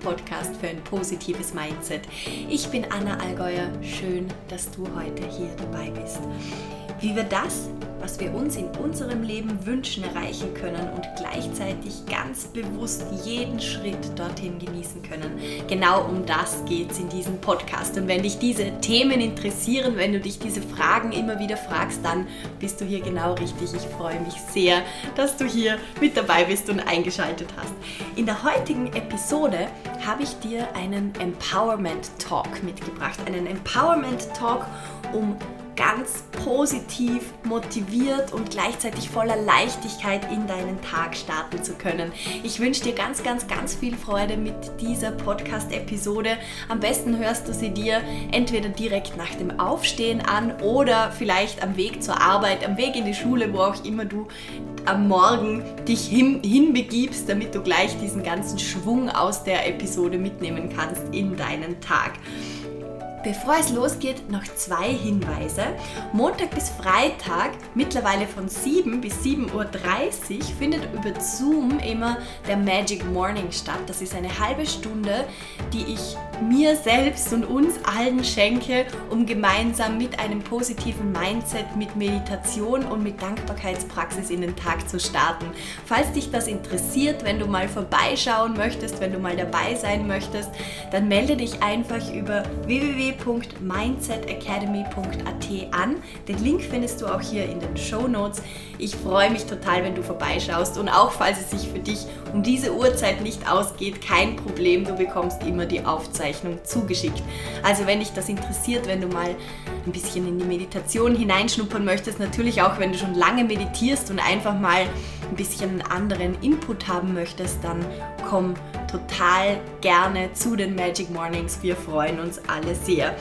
Podcast. für ein positives Mindset. Ich bin Anna Allgäuer, schön, dass du heute hier dabei bist. Wie wir das was wir uns in unserem Leben wünschen, erreichen können und gleichzeitig ganz bewusst jeden Schritt dorthin genießen können. Genau um das geht es in diesem Podcast. Und wenn dich diese Themen interessieren, wenn du dich diese Fragen immer wieder fragst, dann bist du hier genau richtig. Ich freue mich sehr, dass du hier mit dabei bist und eingeschaltet hast. In der heutigen Episode habe ich dir einen Empowerment Talk mitgebracht. Einen Empowerment Talk, um ganz positiv, motiviert und gleichzeitig voller Leichtigkeit in deinen Tag starten zu können. Ich wünsche dir ganz, ganz, ganz viel Freude mit dieser Podcast-Episode. Am besten hörst du sie dir entweder direkt nach dem Aufstehen an oder vielleicht am Weg zur Arbeit, am Weg in die Schule, wo auch immer du am Morgen dich hin, hinbegibst, damit du gleich diesen ganzen Schwung aus der Episode mitnehmen kannst in deinen Tag. Bevor es losgeht, noch zwei Hinweise. Montag bis Freitag, mittlerweile von 7 bis 7.30 Uhr, findet über Zoom immer der Magic Morning statt. Das ist eine halbe Stunde, die ich mir selbst und uns allen schenke, um gemeinsam mit einem positiven Mindset, mit Meditation und mit Dankbarkeitspraxis in den Tag zu starten. Falls dich das interessiert, wenn du mal vorbeischauen möchtest, wenn du mal dabei sein möchtest, dann melde dich einfach über www www.mindsetacademy.at an. Den Link findest du auch hier in den Show Notes. Ich freue mich total, wenn du vorbeischaust und auch falls es sich für dich um diese Uhrzeit nicht ausgeht, kein Problem, du bekommst immer die Aufzeichnung zugeschickt. Also wenn dich das interessiert, wenn du mal ein bisschen in die Meditation hineinschnuppern möchtest, natürlich auch wenn du schon lange meditierst und einfach mal ein bisschen anderen Input haben möchtest, dann komm total gerne zu den Magic Mornings. Wir freuen uns alle sehr.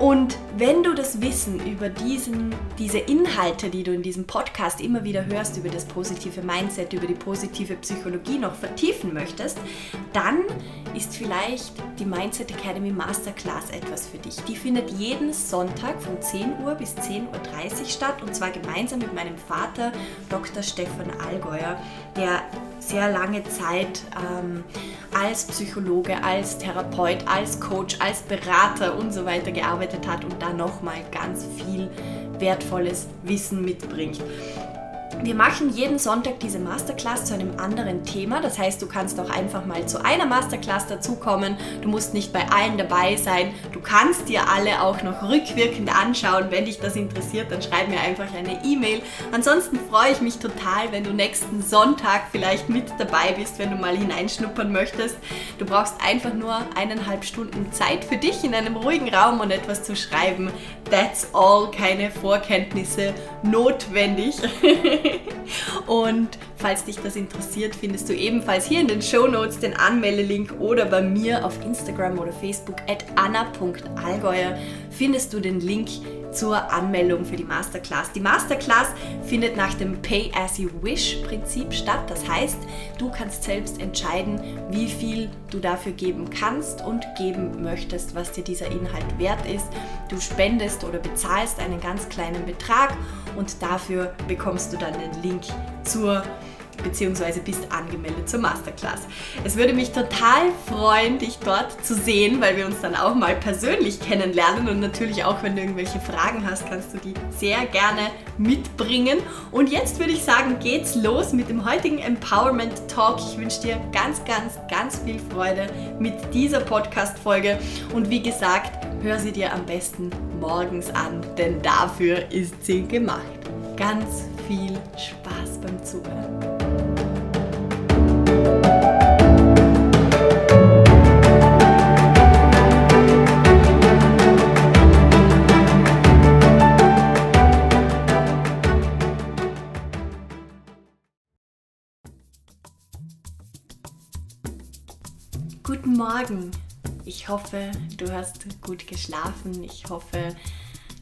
Und wenn du das Wissen über diesen, diese Inhalte, die du in diesem Podcast immer wieder hörst, über das positive Mindset, über die positive Psychologie noch vertiefen möchtest, dann ist vielleicht die Mindset Academy Masterclass etwas für dich. Die findet jeden Sonntag von 10 Uhr bis 10.30 Uhr statt und zwar gemeinsam mit meinem Vater, Dr. Stefan Allgäuer, der sehr lange Zeit ähm, als Psychologe, als Therapeut, als Coach, als Berater und so weiter gearbeitet hat und da nochmal ganz viel wertvolles Wissen mitbringt. Wir machen jeden Sonntag diese Masterclass zu einem anderen Thema. Das heißt, du kannst auch einfach mal zu einer Masterclass dazukommen. Du musst nicht bei allen dabei sein. Du kannst dir alle auch noch rückwirkend anschauen. Wenn dich das interessiert, dann schreib mir einfach eine E-Mail. Ansonsten freue ich mich total, wenn du nächsten Sonntag vielleicht mit dabei bist, wenn du mal hineinschnuppern möchtest. Du brauchst einfach nur eineinhalb Stunden Zeit für dich in einem ruhigen Raum und etwas zu schreiben. That's all, keine Vorkenntnisse notwendig. und falls dich das interessiert, findest du ebenfalls hier in den Show Notes den Anmeldelink oder bei mir auf Instagram oder Facebook at anna.allgäuer findest du den Link zur Anmeldung für die Masterclass. Die Masterclass findet nach dem Pay as you wish Prinzip statt. Das heißt, du kannst selbst entscheiden, wie viel du dafür geben kannst und geben möchtest, was dir dieser Inhalt wert ist. Du spendest oder bezahlst einen ganz kleinen Betrag und dafür bekommst du dann den Link zur Masterclass beziehungsweise bist angemeldet zur Masterclass. Es würde mich total freuen, dich dort zu sehen, weil wir uns dann auch mal persönlich kennenlernen und natürlich auch, wenn du irgendwelche Fragen hast, kannst du die sehr gerne mitbringen. Und jetzt würde ich sagen, geht's los mit dem heutigen Empowerment Talk. Ich wünsche dir ganz, ganz, ganz viel Freude mit dieser Podcast-Folge und wie gesagt, hör sie dir am besten morgens an, denn dafür ist sie gemacht. Ganz viel Spaß beim Zuhören. Morgen. Ich hoffe, du hast gut geschlafen. Ich hoffe,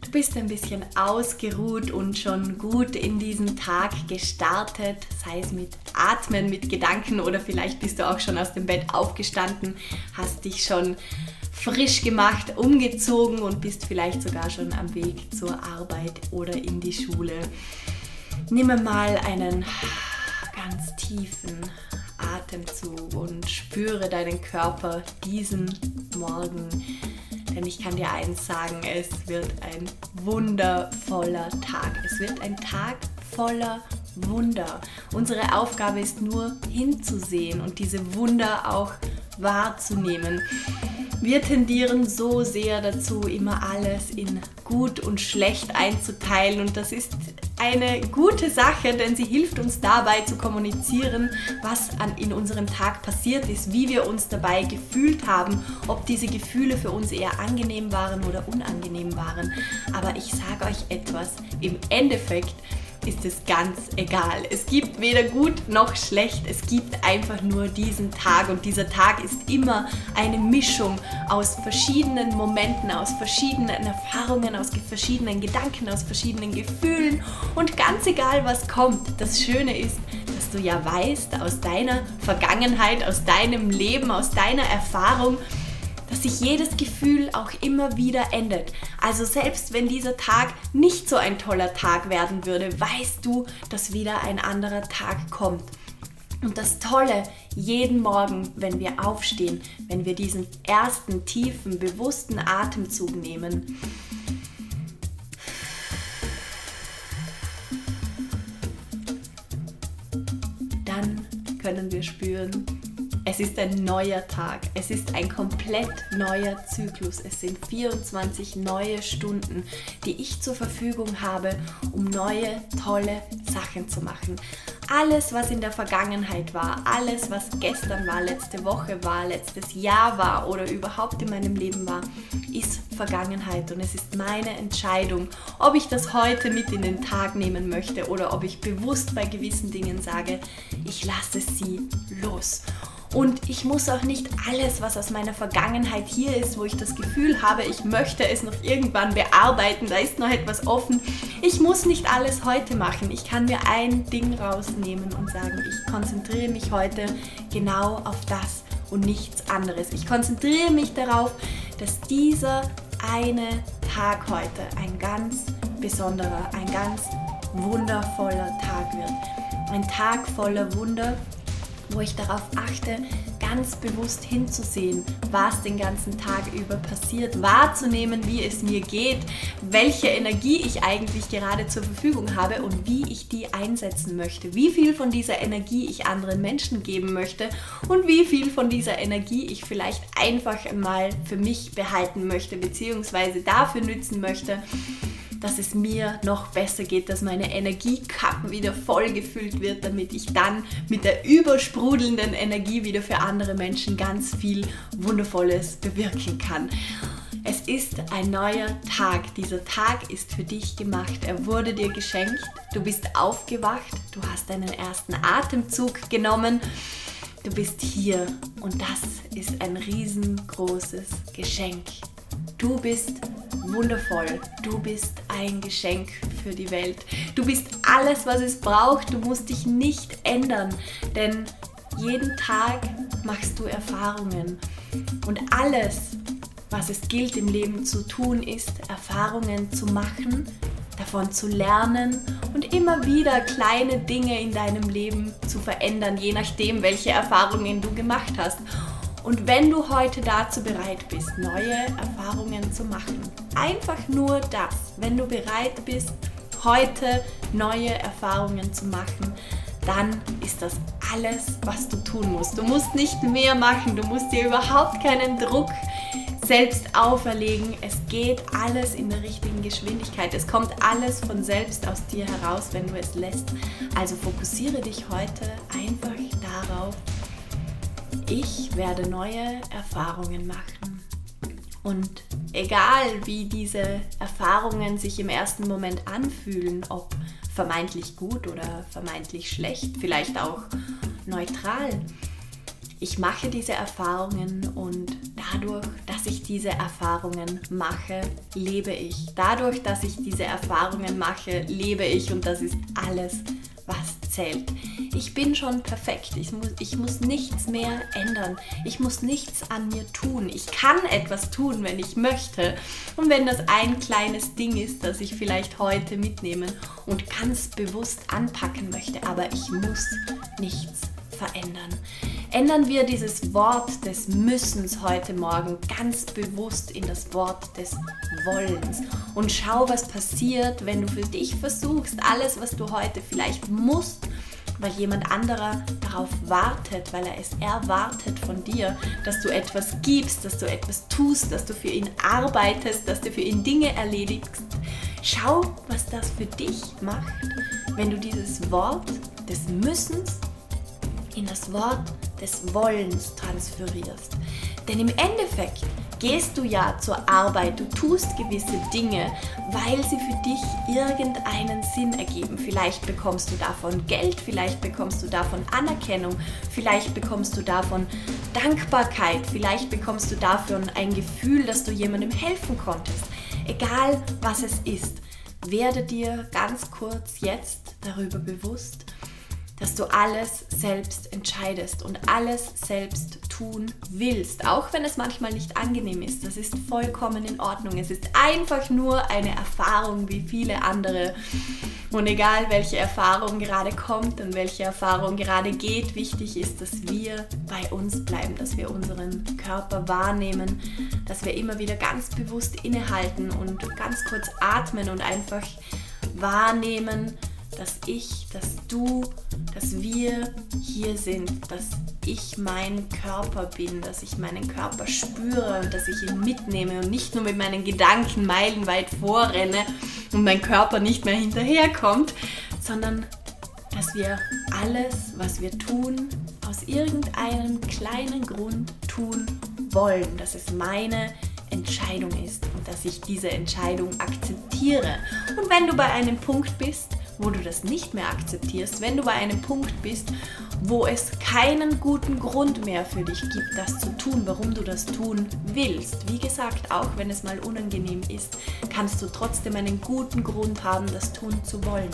du bist ein bisschen ausgeruht und schon gut in diesen Tag gestartet, sei es mit Atmen, mit Gedanken oder vielleicht bist du auch schon aus dem Bett aufgestanden, hast dich schon frisch gemacht, umgezogen und bist vielleicht sogar schon am Weg zur Arbeit oder in die Schule. Nimm mal einen ganz tiefen Atemzug und spüre deinen Körper diesen Morgen. Denn ich kann dir eins sagen, es wird ein wundervoller Tag. Es wird ein Tag voller Wunder. Unsere Aufgabe ist nur hinzusehen und diese Wunder auch wahrzunehmen. Wir tendieren so sehr dazu, immer alles in gut und schlecht einzuteilen und das ist eine gute Sache, denn sie hilft uns dabei zu kommunizieren, was an, in unserem Tag passiert ist, wie wir uns dabei gefühlt haben, ob diese Gefühle für uns eher angenehm waren oder unangenehm waren. Aber ich sage euch etwas, im Endeffekt ist es ganz egal. Es gibt weder gut noch schlecht, es gibt einfach nur diesen Tag und dieser Tag ist immer eine Mischung aus verschiedenen Momenten, aus verschiedenen Erfahrungen, aus verschiedenen Gedanken, aus verschiedenen Gefühlen und ganz egal was kommt. Das Schöne ist, dass du ja weißt aus deiner Vergangenheit, aus deinem Leben, aus deiner Erfahrung, dass sich jedes Gefühl auch immer wieder ändert. Also selbst wenn dieser Tag nicht so ein toller Tag werden würde, weißt du, dass wieder ein anderer Tag kommt. Und das Tolle, jeden Morgen, wenn wir aufstehen, wenn wir diesen ersten tiefen, bewussten Atemzug nehmen, dann können wir spüren, es ist ein neuer Tag. Es ist ein komplett neuer Zyklus. Es sind 24 neue Stunden, die ich zur Verfügung habe, um neue, tolle Sachen zu machen. Alles, was in der Vergangenheit war, alles, was gestern war, letzte Woche war, letztes Jahr war oder überhaupt in meinem Leben war, ist Vergangenheit und es ist meine Entscheidung, ob ich das heute mit in den Tag nehmen möchte oder ob ich bewusst bei gewissen Dingen sage, ich lasse sie los. Und ich muss auch nicht alles, was aus meiner Vergangenheit hier ist, wo ich das Gefühl habe, ich möchte es noch irgendwann bearbeiten, da ist noch etwas offen. Ich muss nicht alles heute machen. Ich kann mir ein Ding rausnehmen und sagen, ich konzentriere mich heute genau auf das und nichts anderes. Ich konzentriere mich darauf, dass dieser eine Tag heute ein ganz besonderer, ein ganz wundervoller Tag wird. Ein Tag voller Wunder, wo ich darauf achte, ganz bewusst hinzusehen, was den ganzen Tag über passiert, wahrzunehmen, wie es mir geht, welche Energie ich eigentlich gerade zur Verfügung habe und wie ich die einsetzen möchte, wie viel von dieser Energie ich anderen Menschen geben möchte und wie viel von dieser Energie ich vielleicht einfach mal für mich behalten möchte, beziehungsweise dafür nützen möchte, dass es mir noch besser geht, dass meine Energiekappen wieder voll gefüllt wird, damit ich dann mit der übersprudelnden Energie wieder für andere Menschen ganz viel Wundervolles bewirken kann. Es ist ein neuer Tag. Dieser Tag ist für dich gemacht. Er wurde dir geschenkt. Du bist aufgewacht. Du hast deinen ersten Atemzug genommen. Du bist hier und das ist ein riesengroßes Geschenk. Du bist wundervoll. Du bist ein Geschenk für die Welt. Du bist alles, was es braucht. Du musst dich nicht ändern, denn jeden Tag machst du Erfahrungen. Und alles, was es gilt im Leben zu tun, ist Erfahrungen zu machen, davon zu lernen und immer wieder kleine Dinge in deinem Leben zu verändern, je nachdem, welche Erfahrungen du gemacht hast. Und wenn du heute dazu bereit bist, neue Erfahrungen zu machen, einfach nur das, wenn du bereit bist, heute neue Erfahrungen zu machen, dann ist das alles, was du tun musst. Du musst nicht mehr machen, du musst dir überhaupt keinen Druck selbst auferlegen. Es geht alles in der richtigen Geschwindigkeit. Es kommt alles von selbst aus dir heraus, wenn du es lässt. Also fokussiere dich heute einfach darauf, ich werde neue Erfahrungen machen. Und egal wie diese Erfahrungen sich im ersten Moment anfühlen, ob vermeintlich gut oder vermeintlich schlecht, vielleicht auch neutral, ich mache diese Erfahrungen und dadurch, dass ich diese Erfahrungen mache, lebe ich. Dadurch, dass ich diese Erfahrungen mache, lebe ich und das ist alles, zählt. Ich bin schon perfekt. Ich muss, ich muss nichts mehr ändern. Ich muss nichts an mir tun. Ich kann etwas tun, wenn ich möchte. Und wenn das ein kleines Ding ist, das ich vielleicht heute mitnehmen und ganz bewusst anpacken möchte. Aber ich muss nichts verändern. Ändern wir dieses Wort des Müssens heute Morgen ganz bewusst in das Wort des Wollens und schau, was passiert, wenn du für dich versuchst, alles, was du heute vielleicht musst, weil jemand anderer darauf wartet, weil er es erwartet von dir, dass du etwas gibst, dass du etwas tust, dass du für ihn arbeitest, dass du für ihn Dinge erledigst. Schau, was das für dich macht, wenn du dieses Wort des Müssens in das Wort des Wollens transferierst. Denn im Endeffekt gehst du ja zur Arbeit, du tust gewisse Dinge, weil sie für dich irgendeinen Sinn ergeben. Vielleicht bekommst du davon Geld, vielleicht bekommst du davon Anerkennung, vielleicht bekommst du davon Dankbarkeit, vielleicht bekommst du davon ein Gefühl, dass du jemandem helfen konntest. Egal was es ist, werde dir ganz kurz jetzt darüber bewusst, dass du alles selbst entscheidest und alles selbst tun willst, auch wenn es manchmal nicht angenehm ist. Das ist vollkommen in Ordnung. Es ist einfach nur eine Erfahrung wie viele andere. Und egal welche Erfahrung gerade kommt und welche Erfahrung gerade geht, wichtig ist, dass wir bei uns bleiben, dass wir unseren Körper wahrnehmen, dass wir immer wieder ganz bewusst innehalten und ganz kurz atmen und einfach wahrnehmen, dass ich, dass du, dass wir hier sind, dass ich mein Körper bin, dass ich meinen Körper spüre und dass ich ihn mitnehme und nicht nur mit meinen Gedanken meilenweit vorrenne und mein Körper nicht mehr hinterherkommt, sondern dass wir alles, was wir tun, aus irgendeinem kleinen Grund tun wollen, dass es meine Entscheidung ist und dass ich diese Entscheidung akzeptiere. Und wenn du bei einem Punkt bist, wo du das nicht mehr akzeptierst, wenn du bei einem Punkt bist, wo es keinen guten Grund mehr für dich gibt, das zu tun, warum du das tun willst. Wie gesagt, auch wenn es mal unangenehm ist, kannst du trotzdem einen guten Grund haben, das tun zu wollen.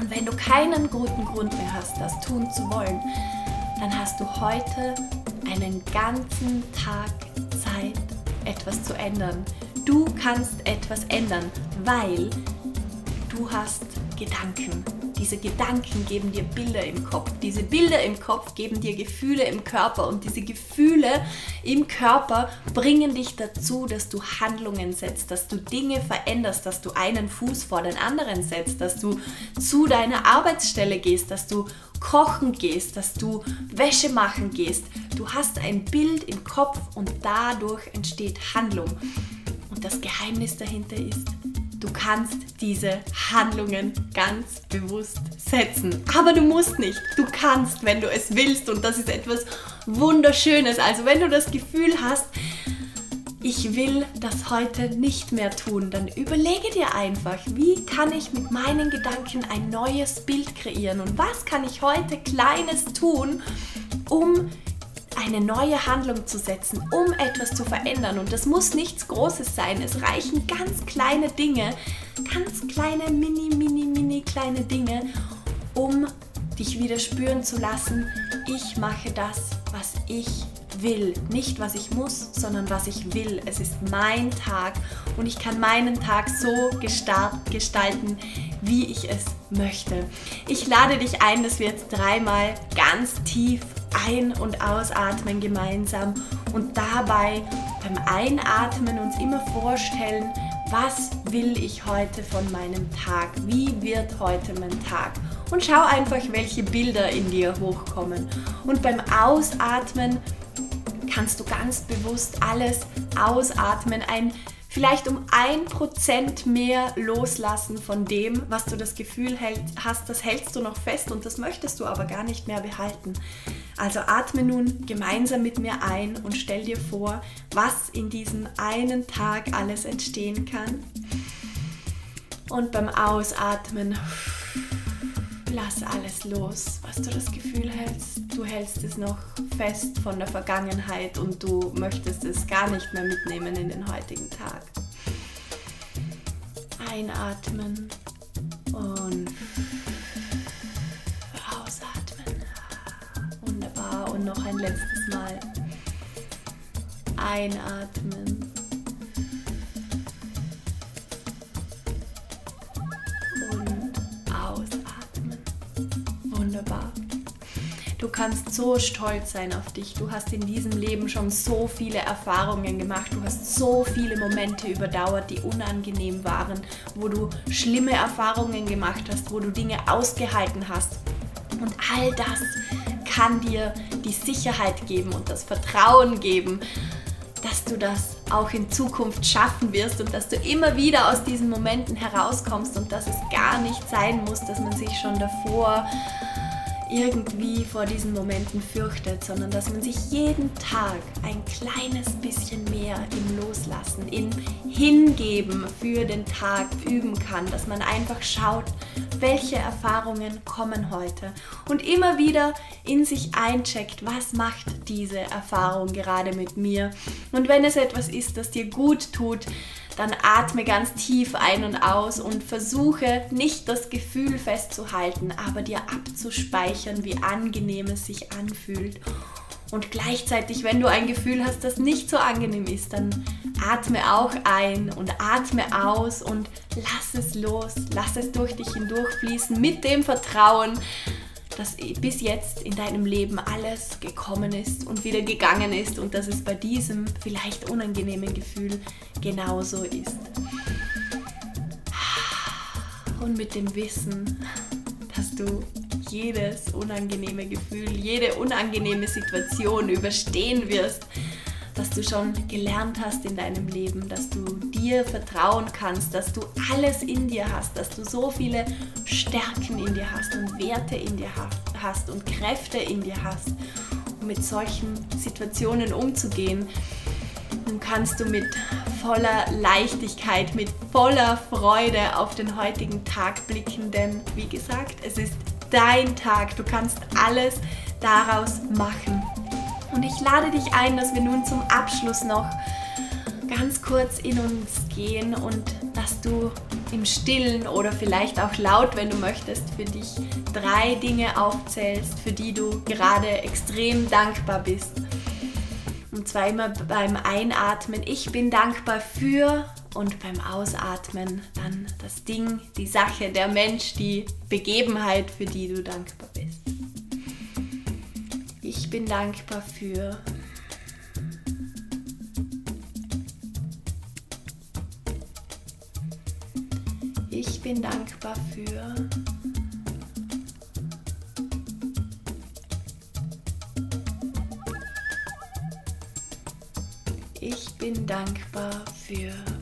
Und wenn du keinen guten Grund mehr hast, das tun zu wollen, dann hast du heute einen ganzen Tag Zeit, etwas zu ändern. Du kannst etwas ändern, weil du hast Gedanken. Diese Gedanken geben dir Bilder im Kopf. Diese Bilder im Kopf geben dir Gefühle im Körper. Und diese Gefühle im Körper bringen dich dazu, dass du Handlungen setzt, dass du Dinge veränderst, dass du einen Fuß vor den anderen setzt, dass du zu deiner Arbeitsstelle gehst, dass du kochen gehst, dass du Wäsche machen gehst. Du hast ein Bild im Kopf und dadurch entsteht Handlung. Und das Geheimnis dahinter ist, Du kannst diese Handlungen ganz bewusst setzen. Aber du musst nicht. Du kannst, wenn du es willst. Und das ist etwas Wunderschönes. Also wenn du das Gefühl hast, ich will das heute nicht mehr tun, dann überlege dir einfach, wie kann ich mit meinen Gedanken ein neues Bild kreieren und was kann ich heute Kleines tun, um eine neue Handlung zu setzen, um etwas zu verändern. Und das muss nichts Großes sein. Es reichen ganz kleine Dinge, ganz kleine, mini, mini, mini kleine Dinge, um dich wieder spüren zu lassen, ich mache das, was ich will. Nicht, was ich muss, sondern was ich will. Es ist mein Tag und ich kann meinen Tag so gestalten, wie ich es möchte. Ich lade dich ein, dass wir jetzt dreimal ganz tief ein- und ausatmen gemeinsam und dabei beim Einatmen uns immer vorstellen, was will ich heute von meinem Tag? Wie wird heute mein Tag? Und schau einfach, welche Bilder in dir hochkommen. Und beim Ausatmen kannst du ganz bewusst alles ausatmen, ein vielleicht um ein Prozent mehr loslassen von dem, was du das Gefühl hast, das hältst du noch fest und das möchtest du aber gar nicht mehr behalten. Also atme nun gemeinsam mit mir ein und stell dir vor, was in diesem einen Tag alles entstehen kann. Und beim Ausatmen lass alles los, was du das Gefühl hältst. Du hältst es noch fest von der Vergangenheit und du möchtest es gar nicht mehr mitnehmen in den heutigen Tag. Einatmen und Und noch ein letztes Mal. Einatmen. Du kannst so stolz sein auf dich. Du hast in diesem Leben schon so viele Erfahrungen gemacht. Du hast so viele Momente überdauert, die unangenehm waren, wo du schlimme Erfahrungen gemacht hast, wo du Dinge ausgehalten hast. Und all das kann dir die Sicherheit geben und das Vertrauen geben, dass du das auch in Zukunft schaffen wirst und dass du immer wieder aus diesen Momenten herauskommst und dass es gar nicht sein muss, dass man sich schon davor irgendwie vor diesen Momenten fürchtet, sondern dass man sich jeden Tag ein kleines bisschen mehr im Loslassen, im Hingeben für den Tag üben kann, dass man einfach schaut, welche Erfahrungen kommen heute und immer wieder in sich eincheckt, was macht diese Erfahrung gerade mit mir und wenn es etwas ist, das dir gut tut, dann atme ganz tief ein und aus und versuche nicht das Gefühl festzuhalten, aber dir abzuspeichern, wie angenehm es sich anfühlt. Und gleichzeitig, wenn du ein Gefühl hast, das nicht so angenehm ist, dann atme auch ein und atme aus und lass es los, lass es durch dich hindurchfließen mit dem Vertrauen, dass bis jetzt in deinem Leben alles gekommen ist und wieder gegangen ist und dass es bei diesem vielleicht unangenehmen Gefühl genauso ist. Und mit dem Wissen, dass du jedes unangenehme Gefühl, jede unangenehme Situation überstehen wirst, dass du schon gelernt hast in deinem Leben, dass du dir vertrauen kannst, dass du alles in dir hast, dass du so viele Stärken in dir hast und Werte in dir hast und Kräfte in dir hast, um mit solchen Situationen umzugehen. Nun kannst du mit voller Leichtigkeit, mit voller Freude auf den heutigen Tag blicken, denn wie gesagt, es ist dein Tag. Du kannst alles daraus machen. Und ich lade dich ein, dass wir nun zum Abschluss noch ganz kurz in uns gehen und dass du im Stillen oder vielleicht auch laut, wenn du möchtest, für dich drei Dinge aufzählst, für die du gerade extrem dankbar bist. Und zwar immer beim Einatmen, ich bin dankbar für und beim Ausatmen dann das Ding, die Sache, der Mensch, die Begebenheit, für die du dankbar bist. Ich bin dankbar für. Ich bin dankbar für. Ich bin dankbar für.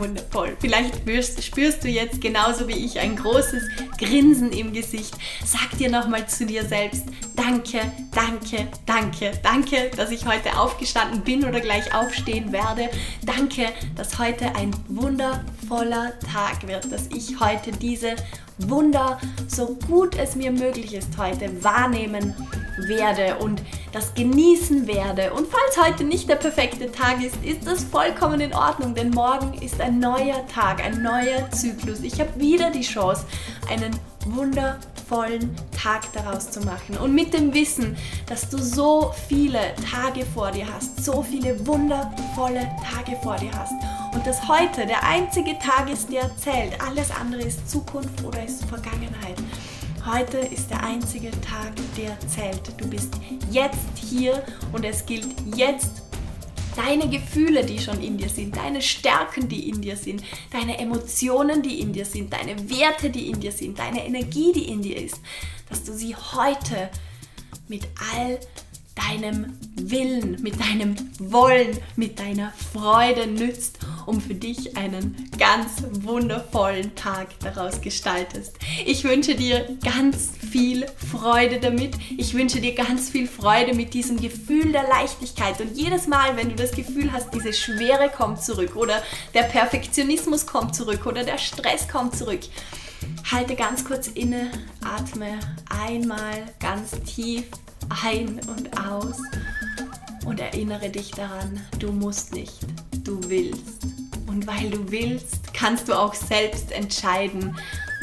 Wundervoll. Vielleicht spürst, spürst, du jetzt genauso wie ich ein großes Grinsen im Gesicht. Sag dir nochmal zu dir selbst, danke, danke, danke, danke, dass ich heute aufgestanden bin oder gleich aufstehen werde. Danke, dass heute ein wundervoller Tag wird, dass ich heute diese Wunder, so gut es mir möglich ist heute, wahrnehmen werde und das genießen werde. Und falls heute nicht der perfekte Tag ist, ist das vollkommen in Ordnung, denn morgen ist ein neuer Tag, ein neuer Zyklus. Ich habe wieder die Chance, einen wundervollen Tag daraus zu machen. Und mit dem Wissen, dass du so viele Tage vor dir hast, so viele wundervolle Tage vor dir hast und dass heute der einzige Tag ist, der zählt. Alles andere ist Zukunft oder ist Vergangenheit. Heute ist der einzige Tag, der zählt. Du bist jetzt hier und es gilt jetzt deine Gefühle, die schon in dir sind, deine Stärken, die in dir sind, deine Emotionen, die in dir sind, deine Werte, die in dir sind, deine Energie, die in dir ist, dass du sie heute mit all deinem Willen, mit deinem Wollen, mit deiner Freude nützt, um für dich einen ganz wundervollen Tag daraus gestaltest. Ich wünsche dir ganz viel Freude damit. Ich wünsche dir ganz viel Freude mit diesem Gefühl der Leichtigkeit. Und jedes Mal, wenn du das Gefühl hast, diese Schwere kommt zurück oder der Perfektionismus kommt zurück oder der Stress kommt zurück, halte ganz kurz inne, atme einmal ganz tief ein und aus und erinnere dich daran, du musst nicht, du willst. Und weil du willst, kannst du auch selbst entscheiden,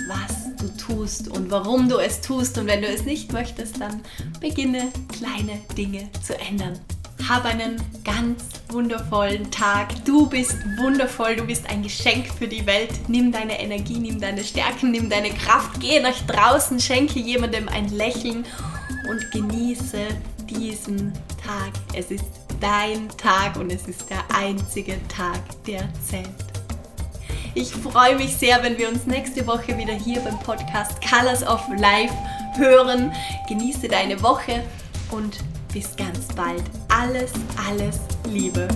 was du tust und warum du es tust. Und wenn du es nicht möchtest, dann beginne kleine Dinge zu ändern. Hab einen ganz wundervollen Tag. Du bist wundervoll, du bist ein Geschenk für die Welt. Nimm deine Energie, nimm deine Stärken, nimm deine Kraft, geh nach draußen, schenke jemandem ein Lächeln und genieße diesen Tag. Es ist dein Tag und es ist der einzige Tag, der zählt. Ich freue mich sehr, wenn wir uns nächste Woche wieder hier beim Podcast Colors of Life hören. Genieße deine Woche und bis ganz bald. Alles, alles Liebe.